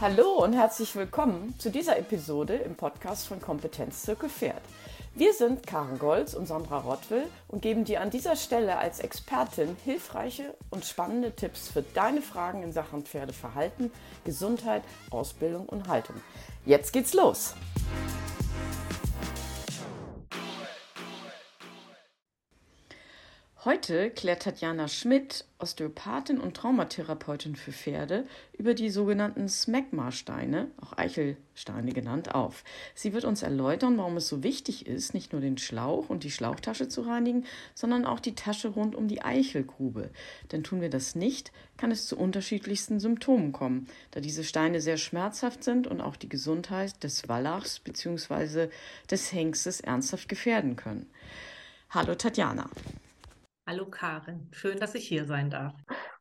Hallo und herzlich willkommen zu dieser Episode im Podcast von Kompetenz Zirkel Pferd. Wir sind Karen Golz und Sandra Rottwill und geben dir an dieser Stelle als Expertin hilfreiche und spannende Tipps für deine Fragen in Sachen Pferdeverhalten, Gesundheit, Ausbildung und Haltung. Jetzt geht's los! Heute klärt Tatjana Schmidt, Osteopathin und Traumatherapeutin für Pferde, über die sogenannten Smegma-Steine, auch Eichelsteine genannt, auf. Sie wird uns erläutern, warum es so wichtig ist, nicht nur den Schlauch und die Schlauchtasche zu reinigen, sondern auch die Tasche rund um die Eichelgrube. Denn tun wir das nicht, kann es zu unterschiedlichsten Symptomen kommen, da diese Steine sehr schmerzhaft sind und auch die Gesundheit des Wallachs bzw. des Hengstes ernsthaft gefährden können. Hallo Tatjana. Hallo Karin, schön, dass ich hier sein darf.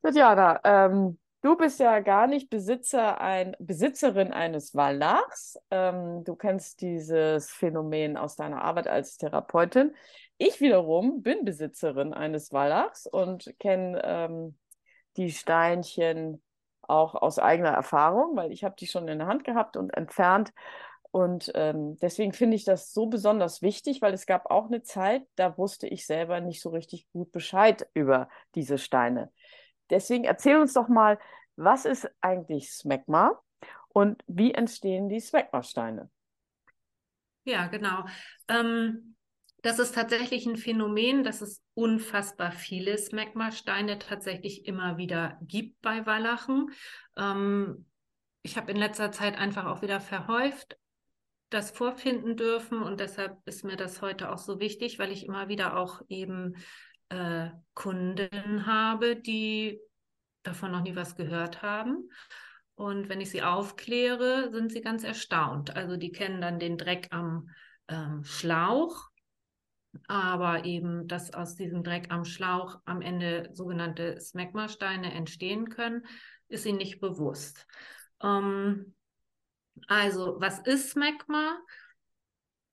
Tatjana, ähm, du bist ja gar nicht Besitzer ein, Besitzerin eines Wallachs. Ähm, du kennst dieses Phänomen aus deiner Arbeit als Therapeutin. Ich wiederum bin Besitzerin eines Wallachs und kenne ähm, die Steinchen auch aus eigener Erfahrung, weil ich habe die schon in der Hand gehabt und entfernt und ähm, deswegen finde ich das so besonders wichtig, weil es gab auch eine Zeit, da wusste ich selber nicht so richtig gut Bescheid über diese Steine. Deswegen erzähl uns doch mal, was ist eigentlich Smegma und wie entstehen die Smegma-Steine? Ja, genau. Ähm, das ist tatsächlich ein Phänomen, dass es unfassbar viele Smegma-Steine tatsächlich immer wieder gibt bei Wallachen. Ähm, ich habe in letzter Zeit einfach auch wieder verhäuft das vorfinden dürfen. Und deshalb ist mir das heute auch so wichtig, weil ich immer wieder auch eben äh, Kunden habe, die davon noch nie was gehört haben. Und wenn ich sie aufkläre, sind sie ganz erstaunt. Also die kennen dann den Dreck am ähm, Schlauch, aber eben, dass aus diesem Dreck am Schlauch am Ende sogenannte Smegma-Steine entstehen können, ist ihnen nicht bewusst. Ähm, also, was ist Smegma?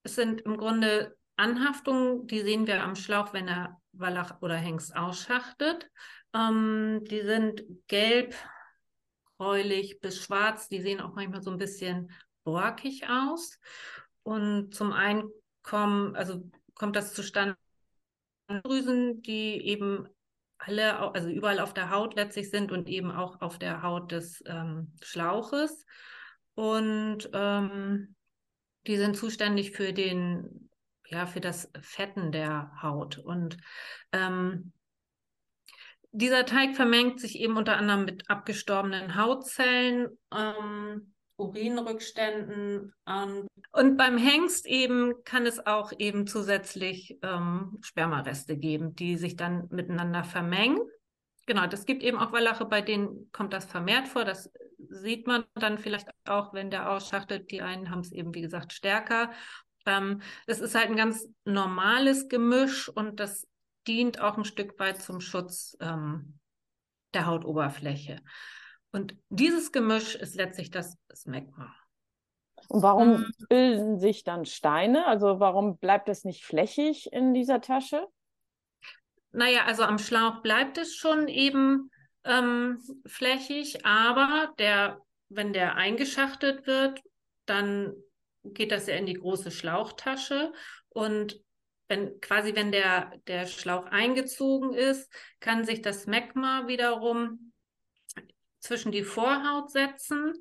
Es sind im Grunde Anhaftungen, die sehen wir am Schlauch, wenn er Wallach oder Hengst ausschachtet. Ähm, die sind gelb, gräulich bis schwarz. Die sehen auch manchmal so ein bisschen borkig aus. Und zum einen kommen, also kommt das zustande Drüsen, die eben alle, also überall auf der Haut letztlich sind und eben auch auf der Haut des ähm, Schlauches. Und ähm, die sind zuständig für den, ja, für das Fetten der Haut. Und ähm, dieser Teig vermengt sich eben unter anderem mit abgestorbenen Hautzellen, ähm, Urinrückständen. Ähm, und beim Hengst eben kann es auch eben zusätzlich ähm, Spermareste geben, die sich dann miteinander vermengen. Genau, das gibt eben auch Wallache, bei denen kommt das vermehrt vor. Das sieht man dann vielleicht auch, wenn der ausschachtet. Die einen haben es eben, wie gesagt, stärker. Ähm, das ist halt ein ganz normales Gemisch und das dient auch ein Stück weit zum Schutz ähm, der Hautoberfläche. Und dieses Gemisch ist letztlich das Smegma. Und warum hm. bilden sich dann Steine? Also warum bleibt es nicht flächig in dieser Tasche? Naja, also am Schlauch bleibt es schon eben ähm, flächig, aber der, wenn der eingeschachtet wird, dann geht das ja in die große Schlauchtasche und wenn quasi wenn der, der Schlauch eingezogen ist, kann sich das Magma wiederum zwischen die Vorhaut setzen,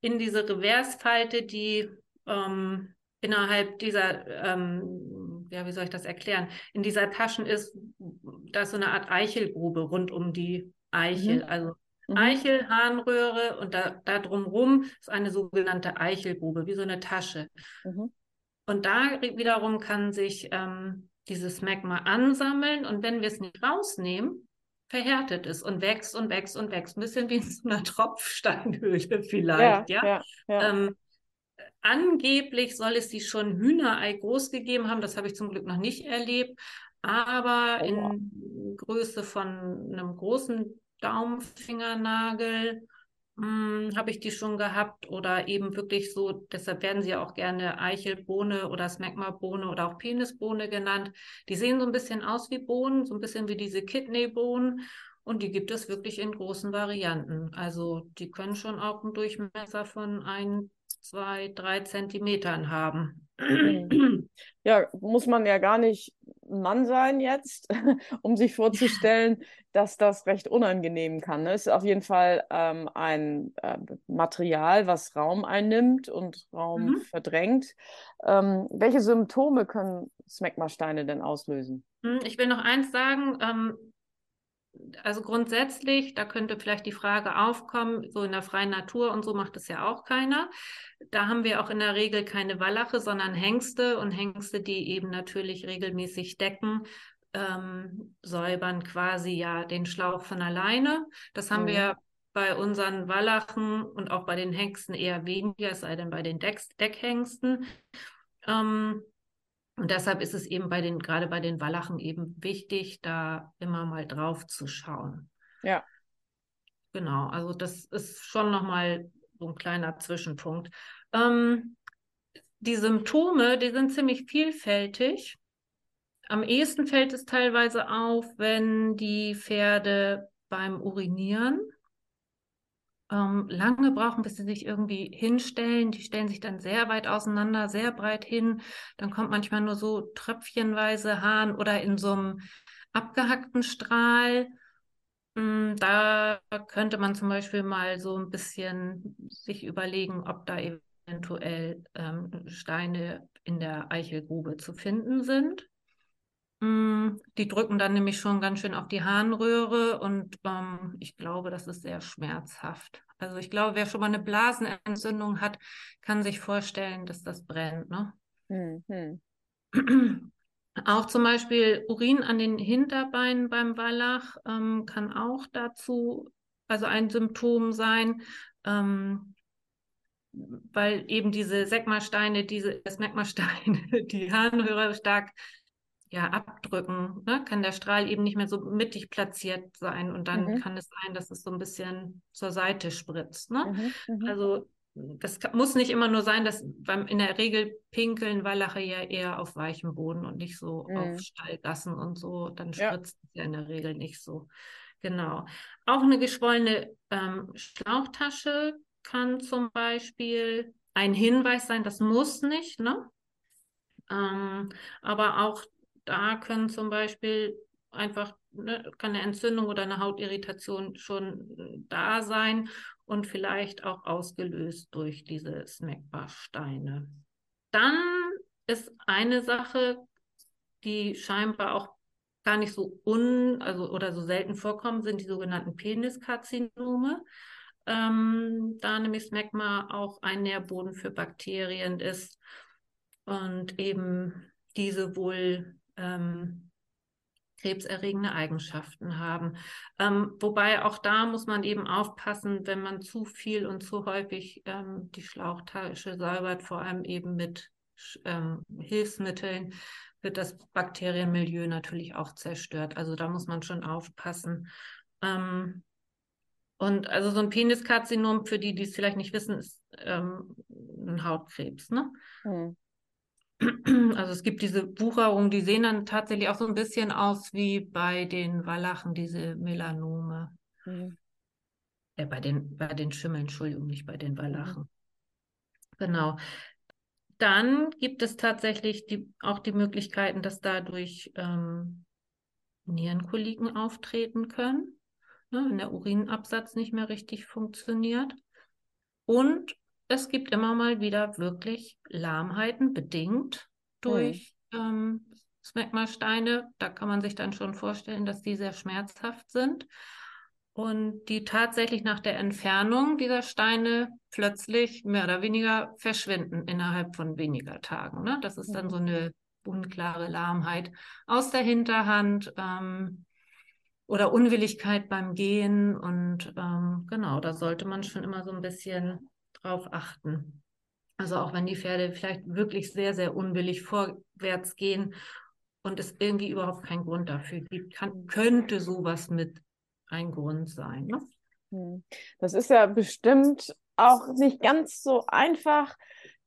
in diese Reversfalte, die ähm, innerhalb dieser ähm, ja, wie soll ich das erklären? In dieser Taschen ist, da ist so eine Art Eichelgrube rund um die Eichel. Mhm. Also mhm. Eichel, Harnröhre und da, da drumherum ist eine sogenannte Eichelgrube, wie so eine Tasche. Mhm. Und da wiederum kann sich ähm, dieses Magma ansammeln und wenn wir es nicht rausnehmen, verhärtet es und wächst und wächst und wächst. Ein bisschen wie in so einer Tropfsteinhöhle vielleicht, ja. ja? ja, ja. Ähm, Angeblich soll es die schon Hühnerei groß gegeben haben. Das habe ich zum Glück noch nicht erlebt. Aber oh, in Größe von einem großen Daumenfingernagel hm, habe ich die schon gehabt. Oder eben wirklich so, deshalb werden sie auch gerne Eichelbohne oder Smegma-Bohne oder auch Penisbohne genannt. Die sehen so ein bisschen aus wie Bohnen, so ein bisschen wie diese Kidneybohnen. Und die gibt es wirklich in großen Varianten. Also die können schon auch einen Durchmesser von ein, zwei, drei Zentimetern haben. Mhm. Ja, muss man ja gar nicht ein Mann sein jetzt, um sich vorzustellen, dass das recht unangenehm kann. Es ist auf jeden Fall ähm, ein äh, Material, was Raum einnimmt und Raum mhm. verdrängt. Ähm, welche Symptome können Smegma-Steine denn auslösen? Hm, ich will noch eins sagen. Ähm, also grundsätzlich, da könnte vielleicht die Frage aufkommen, so in der freien Natur und so macht es ja auch keiner. Da haben wir auch in der Regel keine Wallache, sondern Hengste und Hengste, die eben natürlich regelmäßig decken, ähm, säubern quasi ja den Schlauch von alleine. Das haben mhm. wir bei unseren Wallachen und auch bei den Hengsten eher weniger, es sei denn bei den Deck Deckhengsten. Ähm, und deshalb ist es eben bei den, gerade bei den Wallachen eben wichtig, da immer mal drauf zu schauen. Ja. Genau, also das ist schon nochmal so ein kleiner Zwischenpunkt. Ähm, die Symptome, die sind ziemlich vielfältig. Am ehesten fällt es teilweise auf, wenn die Pferde beim Urinieren ähm, lange brauchen, bis sie sich irgendwie hinstellen. Die stellen sich dann sehr weit auseinander, sehr breit hin. Dann kommt manchmal nur so tröpfchenweise Hahn oder in so einem abgehackten Strahl. Mm, da könnte man zum Beispiel mal so ein bisschen sich überlegen, ob da eventuell ähm, Steine in der Eichelgrube zu finden sind. Mm, die drücken dann nämlich schon ganz schön auf die Harnröhre und ähm, ich glaube, das ist sehr schmerzhaft. Also ich glaube, wer schon mal eine Blasenentzündung hat, kann sich vorstellen, dass das brennt. Ne? Mhm. Auch zum Beispiel Urin an den Hinterbeinen beim Wallach ähm, kann auch dazu, also ein Symptom sein. Ähm, weil eben diese Segmasteine, diese Smegmasteine, die Harnröhre stark ja, abdrücken, ne, kann der Strahl eben nicht mehr so mittig platziert sein und dann mhm. kann es sein, dass es so ein bisschen zur Seite spritzt. Ne? Mhm. Mhm. Also das muss nicht immer nur sein, dass beim, in der Regel pinkeln Wallache ja eher auf weichem Boden und nicht so auf mhm. Stallgassen und so. Dann spritzt ja. es ja in der Regel nicht so. Genau. Auch eine geschwollene ähm, Schlauchtasche kann zum Beispiel ein Hinweis sein, das muss nicht, ne? Ähm, aber auch da können zum Beispiel einfach ne, kann eine Entzündung oder eine Hautirritation schon äh, da sein und vielleicht auch ausgelöst durch diese Snackbarsteine. Dann ist eine Sache, die scheinbar auch gar nicht so un, also oder so selten vorkommen, sind die sogenannten Peniskarzinome. Ähm, da nämlich Smegma auch ein Nährboden für Bakterien ist und eben diese wohl ähm, krebserregende Eigenschaften haben. Ähm, wobei auch da muss man eben aufpassen, wenn man zu viel und zu häufig ähm, die Schlauchtasche säubert, vor allem eben mit ähm, Hilfsmitteln, wird das Bakterienmilieu natürlich auch zerstört. Also da muss man schon aufpassen. Ähm, und also so ein Peniskarzinom, für die, die es vielleicht nicht wissen, ist ähm, ein Hautkrebs. Ne? Mhm. Also es gibt diese Wucherung, die sehen dann tatsächlich auch so ein bisschen aus wie bei den Wallachen, diese Melanome. Mhm. Äh, bei, den, bei den Schimmeln, Entschuldigung, nicht bei den Wallachen. Mhm. Genau. Dann gibt es tatsächlich die, auch die Möglichkeiten, dass dadurch ähm, Nierenkoliken auftreten können, ne, wenn der Urinabsatz nicht mehr richtig funktioniert. Und es gibt immer mal wieder wirklich Lahmheiten, bedingt durch mhm. ähm, Smegma-Steine. Da kann man sich dann schon vorstellen, dass die sehr schmerzhaft sind und die tatsächlich nach der Entfernung dieser Steine plötzlich mehr oder weniger verschwinden innerhalb von weniger Tagen. Ne? Das ist dann so eine unklare Lahmheit aus der Hinterhand ähm, oder Unwilligkeit beim Gehen. Und ähm, genau, da sollte man schon immer so ein bisschen drauf achten. Also auch wenn die Pferde vielleicht wirklich sehr, sehr unwillig vorwärts gehen und es irgendwie überhaupt keinen Grund dafür gibt, kann, könnte sowas mit ein Grund sein. Ne? Hm. Das ist ja bestimmt auch nicht ganz so einfach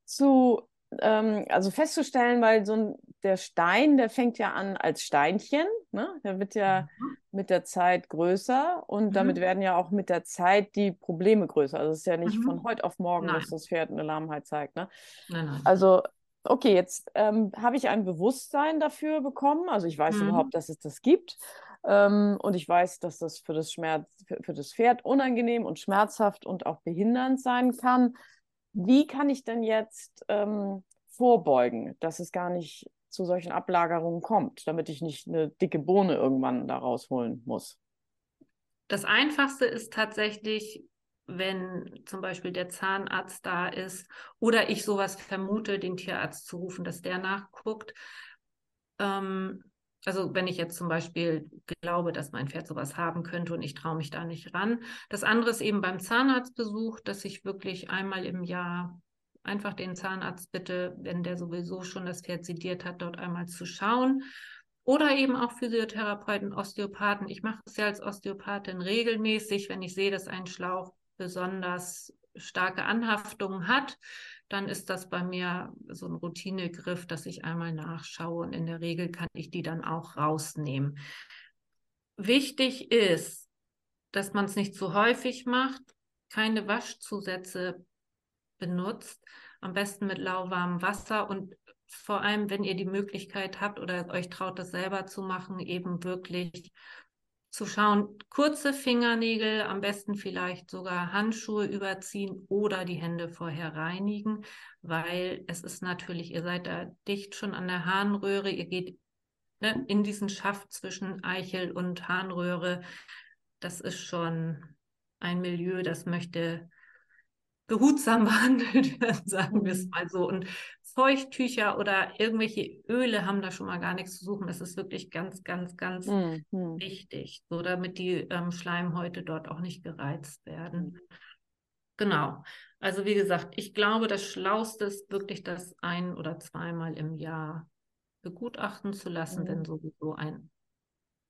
zu ähm, also festzustellen, weil so ein, der Stein, der fängt ja an als Steinchen, ne? Der wird ja mhm. mit der Zeit größer und mhm. damit werden ja auch mit der Zeit die Probleme größer. Also es ist ja nicht mhm. von heute auf morgen, nein. dass das Pferd eine Lahmheit zeigt, ne? Nein, nein. Also okay, jetzt ähm, habe ich ein Bewusstsein dafür bekommen. Also ich weiß mhm. überhaupt, dass es das gibt. Ähm, und ich weiß, dass das für das Schmerz, für, für das Pferd unangenehm und schmerzhaft und auch behindernd sein kann. Wie kann ich denn jetzt ähm, vorbeugen, dass es gar nicht zu solchen Ablagerungen kommt, damit ich nicht eine dicke Bohne irgendwann da rausholen muss? Das Einfachste ist tatsächlich, wenn zum Beispiel der Zahnarzt da ist oder ich sowas vermute, den Tierarzt zu rufen, dass der nachguckt. Ähm, also wenn ich jetzt zum Beispiel glaube, dass mein Pferd sowas haben könnte und ich traue mich da nicht ran. Das andere ist eben beim Zahnarztbesuch, dass ich wirklich einmal im Jahr einfach den Zahnarzt bitte, wenn der sowieso schon das Pferd sediert hat, dort einmal zu schauen. Oder eben auch Physiotherapeuten, Osteopathen. Ich mache es ja als Osteopathin regelmäßig, wenn ich sehe, dass ein Schlauch besonders starke Anhaftungen hat, dann ist das bei mir so ein Routinegriff, dass ich einmal nachschaue und in der Regel kann ich die dann auch rausnehmen. Wichtig ist, dass man es nicht zu häufig macht, keine Waschzusätze benutzt, am besten mit lauwarmem Wasser und vor allem, wenn ihr die Möglichkeit habt oder euch traut, das selber zu machen, eben wirklich zu schauen, kurze Fingernägel, am besten vielleicht sogar Handschuhe überziehen oder die Hände vorher reinigen, weil es ist natürlich, ihr seid da dicht schon an der Harnröhre, ihr geht ne, in diesen Schaft zwischen Eichel und Harnröhre. Das ist schon ein Milieu, das möchte behutsam behandelt werden, sagen wir es mhm. mal so. Und Feuchttücher oder irgendwelche Öle haben da schon mal gar nichts zu suchen. Das ist wirklich ganz, ganz, ganz mhm. wichtig, so damit die ähm, Schleimhäute dort auch nicht gereizt werden. Mhm. Genau. Also wie gesagt, ich glaube, das Schlauste ist wirklich, das ein- oder zweimal im Jahr begutachten zu lassen, mhm. wenn sowieso ein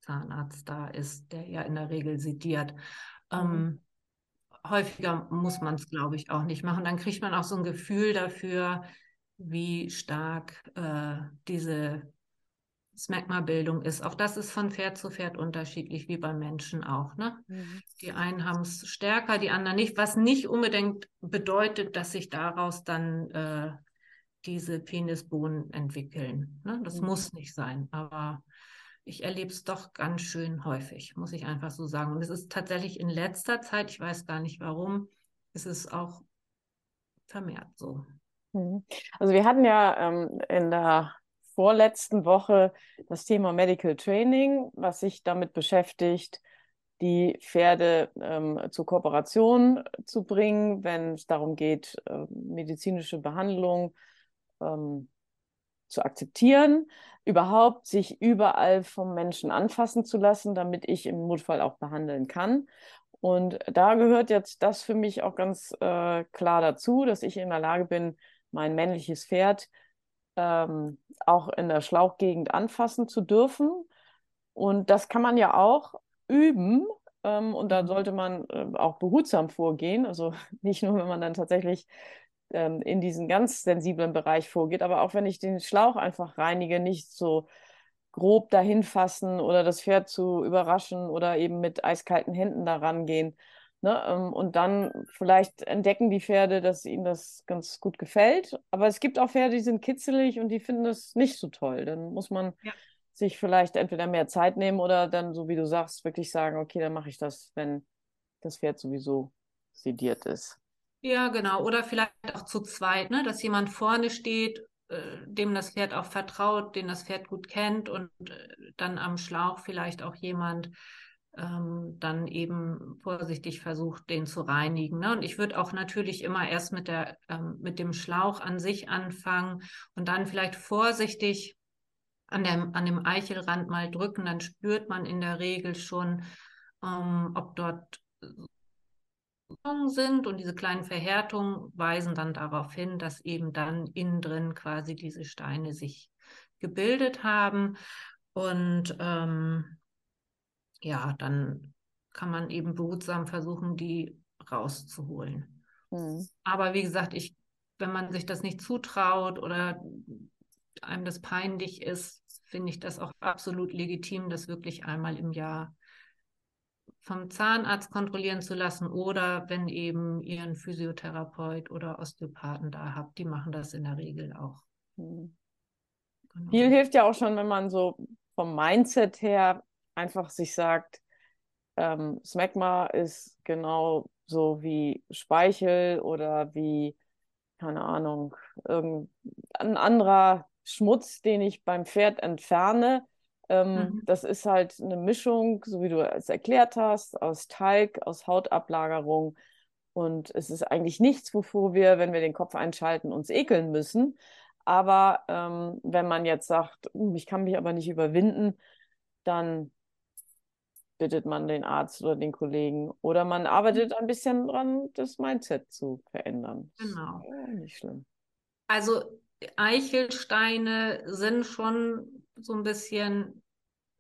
Zahnarzt da ist, der ja in der Regel sediert. Mhm. Ähm, häufiger muss man es, glaube ich, auch nicht machen. Dann kriegt man auch so ein Gefühl dafür, wie stark äh, diese Smegma-Bildung ist. Auch das ist von Pferd zu Pferd unterschiedlich, wie beim Menschen auch. Ne? Mhm. Die einen haben es stärker, die anderen nicht, was nicht unbedingt bedeutet, dass sich daraus dann äh, diese Penisbohnen entwickeln. Ne? Das mhm. muss nicht sein, aber ich erlebe es doch ganz schön häufig, muss ich einfach so sagen. Und es ist tatsächlich in letzter Zeit, ich weiß gar nicht warum, ist es auch vermehrt so. Mhm. Also wir hatten ja ähm, in der vorletzten Woche das Thema Medical Training, was sich damit beschäftigt, die Pferde ähm, zur Kooperation zu bringen, wenn es darum geht, äh, medizinische Behandlung ähm, zu akzeptieren, überhaupt sich überall vom Menschen anfassen zu lassen, damit ich im Notfall auch behandeln kann. Und da gehört jetzt das für mich auch ganz äh, klar dazu, dass ich in der Lage bin, mein männliches Pferd ähm, auch in der Schlauchgegend anfassen zu dürfen. Und das kann man ja auch üben. Ähm, und da mhm. sollte man äh, auch behutsam vorgehen. Also nicht nur, wenn man dann tatsächlich ähm, in diesen ganz sensiblen Bereich vorgeht, aber auch wenn ich den Schlauch einfach reinige, nicht so grob dahin fassen oder das Pferd zu überraschen oder eben mit eiskalten Händen daran gehen. Ne? Ähm, und dann vielleicht entdecken die Pferde, dass ihnen das ganz gut gefällt. Aber es gibt auch Pferde, die sind kitzelig und die finden das nicht so toll. Dann muss man ja. sich vielleicht entweder mehr Zeit nehmen oder dann, so wie du sagst, wirklich sagen, okay, dann mache ich das, wenn das Pferd sowieso sediert ist. Ja, genau. Oder vielleicht auch zu zweit, ne? dass jemand vorne steht, äh, dem das Pferd auch vertraut, den das Pferd gut kennt und äh, dann am Schlauch vielleicht auch jemand ähm, dann eben vorsichtig versucht, den zu reinigen. Ne? Und ich würde auch natürlich immer erst mit, der, ähm, mit dem Schlauch an sich anfangen und dann vielleicht vorsichtig an dem, an dem Eichelrand mal drücken. Dann spürt man in der Regel schon, ähm, ob dort sind und diese kleinen Verhärtungen weisen dann darauf hin, dass eben dann innen drin quasi diese Steine sich gebildet haben und ähm, ja, dann kann man eben behutsam versuchen, die rauszuholen. Mhm. Aber wie gesagt, ich wenn man sich das nicht zutraut oder einem das peinlich ist, finde ich das auch absolut legitim, das wirklich einmal im Jahr vom Zahnarzt kontrollieren zu lassen oder wenn eben ihr einen Physiotherapeut oder Osteopathen da habt, die machen das in der Regel auch. Mhm. Genau. Viel hilft ja auch schon, wenn man so vom Mindset her einfach sich sagt, ähm, Smegma ist genau so wie Speichel oder wie, keine Ahnung, irgendein anderer Schmutz, den ich beim Pferd entferne. Ähm, mhm. Das ist halt eine Mischung, so wie du es erklärt hast, aus Talg, aus Hautablagerung. Und es ist eigentlich nichts, wovor wir, wenn wir den Kopf einschalten, uns ekeln müssen. Aber ähm, wenn man jetzt sagt, uh, ich kann mich aber nicht überwinden, dann bittet man den Arzt oder den Kollegen. Oder man arbeitet mhm. ein bisschen dran, das Mindset zu verändern. Genau. Ja nicht schlimm. Also Eichelsteine sind schon so ein bisschen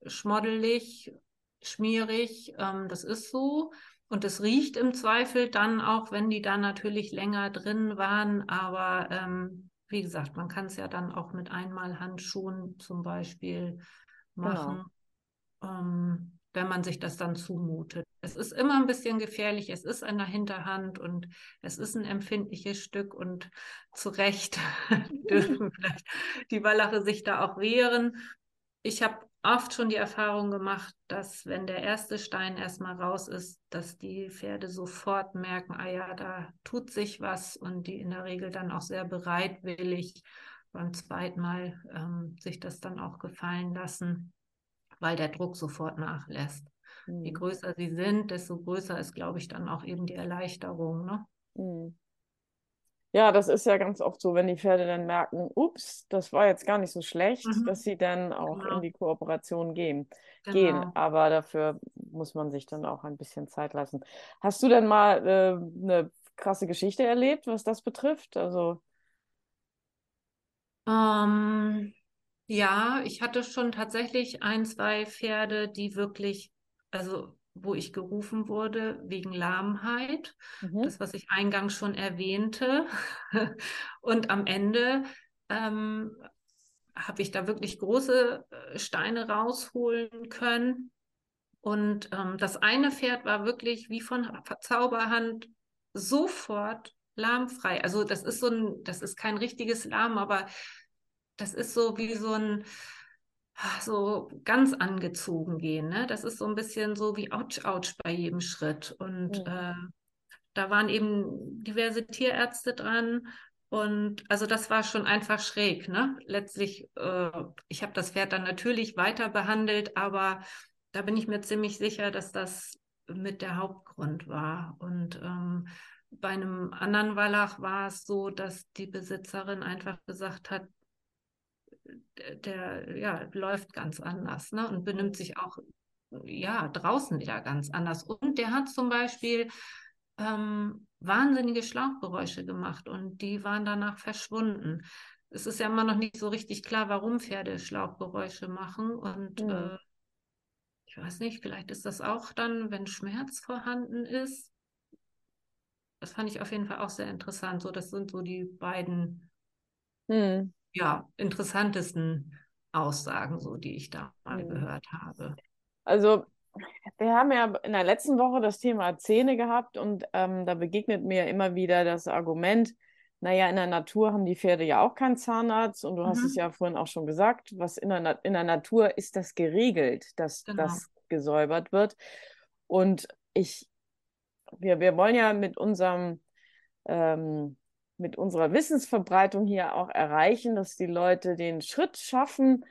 schmoddelig, schmierig. Ähm, das ist so. Und es riecht im Zweifel dann auch, wenn die da natürlich länger drin waren. Aber ähm, wie gesagt, man kann es ja dann auch mit Einmalhandschuhen zum Beispiel machen, genau. ähm, wenn man sich das dann zumutet. Es ist immer ein bisschen gefährlich, es ist an der Hinterhand und es ist ein empfindliches Stück und zu Recht dürfen vielleicht die Wallache sich da auch wehren. Ich habe oft schon die Erfahrung gemacht, dass wenn der erste Stein erstmal raus ist, dass die Pferde sofort merken, ah ja, da tut sich was und die in der Regel dann auch sehr bereitwillig beim zweiten Mal ähm, sich das dann auch gefallen lassen, weil der Druck sofort nachlässt. Mhm. Je größer sie sind, desto größer ist, glaube ich, dann auch eben die Erleichterung. Ne? Mhm. Ja, das ist ja ganz oft so, wenn die Pferde dann merken, ups, das war jetzt gar nicht so schlecht, mhm. dass sie dann auch genau. in die Kooperation gehen. Genau. gehen. Aber dafür muss man sich dann auch ein bisschen Zeit lassen. Hast du denn mal äh, eine krasse Geschichte erlebt, was das betrifft? Also ähm, ja, ich hatte schon tatsächlich ein, zwei Pferde, die wirklich, also wo ich gerufen wurde wegen Lahmheit. Mhm. Das, was ich eingangs schon erwähnte. Und am Ende ähm, habe ich da wirklich große äh, Steine rausholen können. Und ähm, das eine Pferd war wirklich wie von Zauberhand sofort lahmfrei. Also das ist so ein, das ist kein richtiges Lahm, aber das ist so wie so ein, so ganz angezogen gehen. Ne? Das ist so ein bisschen so wie Autsch, Autsch bei jedem Schritt. Und mhm. äh, da waren eben diverse Tierärzte dran. Und also das war schon einfach schräg. Ne? Letztlich, äh, ich habe das Pferd dann natürlich weiter behandelt, aber da bin ich mir ziemlich sicher, dass das mit der Hauptgrund war. Und ähm, bei einem anderen Wallach war es so, dass die Besitzerin einfach gesagt hat, der ja, läuft ganz anders ne? und benimmt sich auch ja, draußen wieder ganz anders. Und der hat zum Beispiel ähm, wahnsinnige Schlauchgeräusche gemacht und die waren danach verschwunden. Es ist ja immer noch nicht so richtig klar, warum Pferde Schlauchgeräusche machen. Und mhm. äh, ich weiß nicht, vielleicht ist das auch dann, wenn Schmerz vorhanden ist. Das fand ich auf jeden Fall auch sehr interessant. So, das sind so die beiden mhm ja, interessantesten Aussagen, so die ich da mal mhm. gehört habe. Also wir haben ja in der letzten Woche das Thema Zähne gehabt und ähm, da begegnet mir immer wieder das Argument, naja, in der Natur haben die Pferde ja auch keinen Zahnarzt und du mhm. hast es ja vorhin auch schon gesagt, was in der, in der Natur ist das geregelt, dass genau. das gesäubert wird. Und ich, wir, wir wollen ja mit unserem ähm, mit unserer Wissensverbreitung hier auch erreichen, dass die Leute den Schritt schaffen,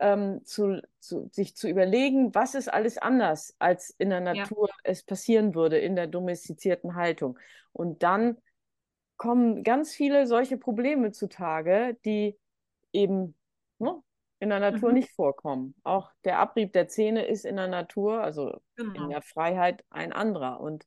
ähm, zu, zu, sich zu überlegen, was ist alles anders, als in der Natur ja. es passieren würde, in der domestizierten Haltung. Und dann kommen ganz viele solche Probleme zutage, die eben ne, in der Natur mhm. nicht vorkommen. Auch der Abrieb der Zähne ist in der Natur, also genau. in der Freiheit, ein anderer. Und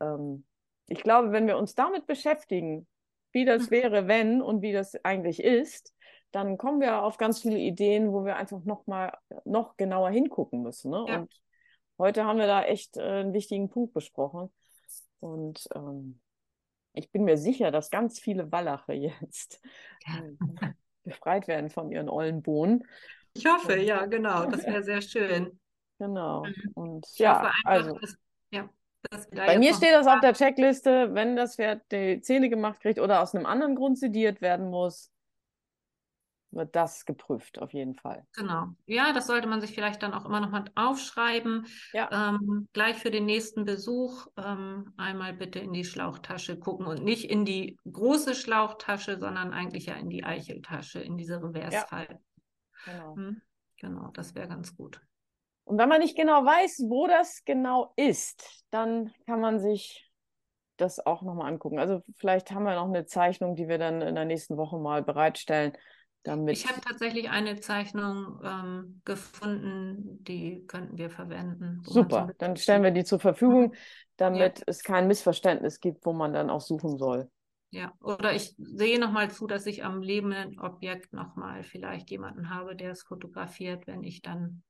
ähm, ich glaube, wenn wir uns damit beschäftigen, wie das mhm. wäre, wenn und wie das eigentlich ist, dann kommen wir auf ganz viele Ideen, wo wir einfach noch mal noch genauer hingucken müssen. Ne? Ja. Und heute haben wir da echt äh, einen wichtigen Punkt besprochen. Und ähm, ich bin mir sicher, dass ganz viele Wallache jetzt ähm, befreit werden von ihren ollen Bohnen. Ich hoffe, ja, genau. Das wäre sehr schön. Genau. Mhm. Und ich ja, einfach, also. Dass, ja, bei mir steht das auf der Checkliste, wenn das Pferd die Zähne gemacht kriegt oder aus einem anderen Grund sediert werden muss, wird das geprüft, auf jeden Fall. Genau. Ja, das sollte man sich vielleicht dann auch immer noch mal aufschreiben. Ja. Ähm, gleich für den nächsten Besuch ähm, einmal bitte in die Schlauchtasche gucken und nicht in die große Schlauchtasche, sondern eigentlich ja in die Eicheltasche, in diese Reversfall. Ja. Genau. Hm? Genau, das wäre ganz gut. Und wenn man nicht genau weiß, wo das genau ist, dann kann man sich das auch nochmal angucken. Also vielleicht haben wir noch eine Zeichnung, die wir dann in der nächsten Woche mal bereitstellen damit ich habe tatsächlich eine Zeichnung ähm, gefunden, die könnten wir verwenden. Super, dann stellen wir die zur Verfügung, damit ja. es kein Missverständnis gibt, wo man dann auch suchen soll. Ja, oder ich sehe nochmal zu, dass ich am lebenden Objekt nochmal vielleicht jemanden habe, der es fotografiert, wenn ich dann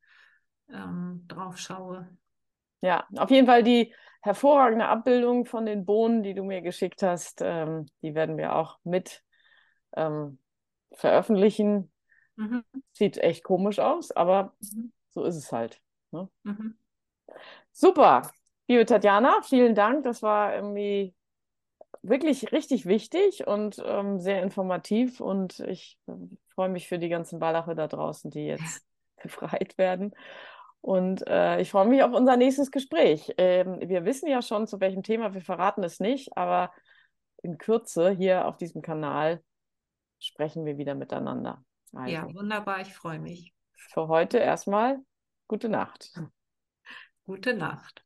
ähm, drauf schaue. Ja, auf jeden Fall die hervorragende Abbildung von den Bohnen, die du mir geschickt hast, ähm, die werden wir auch mit ähm, veröffentlichen. Mhm. Sieht echt komisch aus, aber mhm. so ist es halt. Ne? Mhm. Super. Liebe Tatjana, vielen Dank. Das war irgendwie wirklich richtig wichtig und ähm, sehr informativ. Und ich äh, freue mich für die ganzen Ballache da draußen, die jetzt befreit werden. Und äh, ich freue mich auf unser nächstes Gespräch. Ähm, wir wissen ja schon, zu welchem Thema, wir verraten es nicht, aber in Kürze hier auf diesem Kanal sprechen wir wieder miteinander. Also, ja, wunderbar, ich freue mich. Für heute erstmal gute Nacht. Gute Nacht.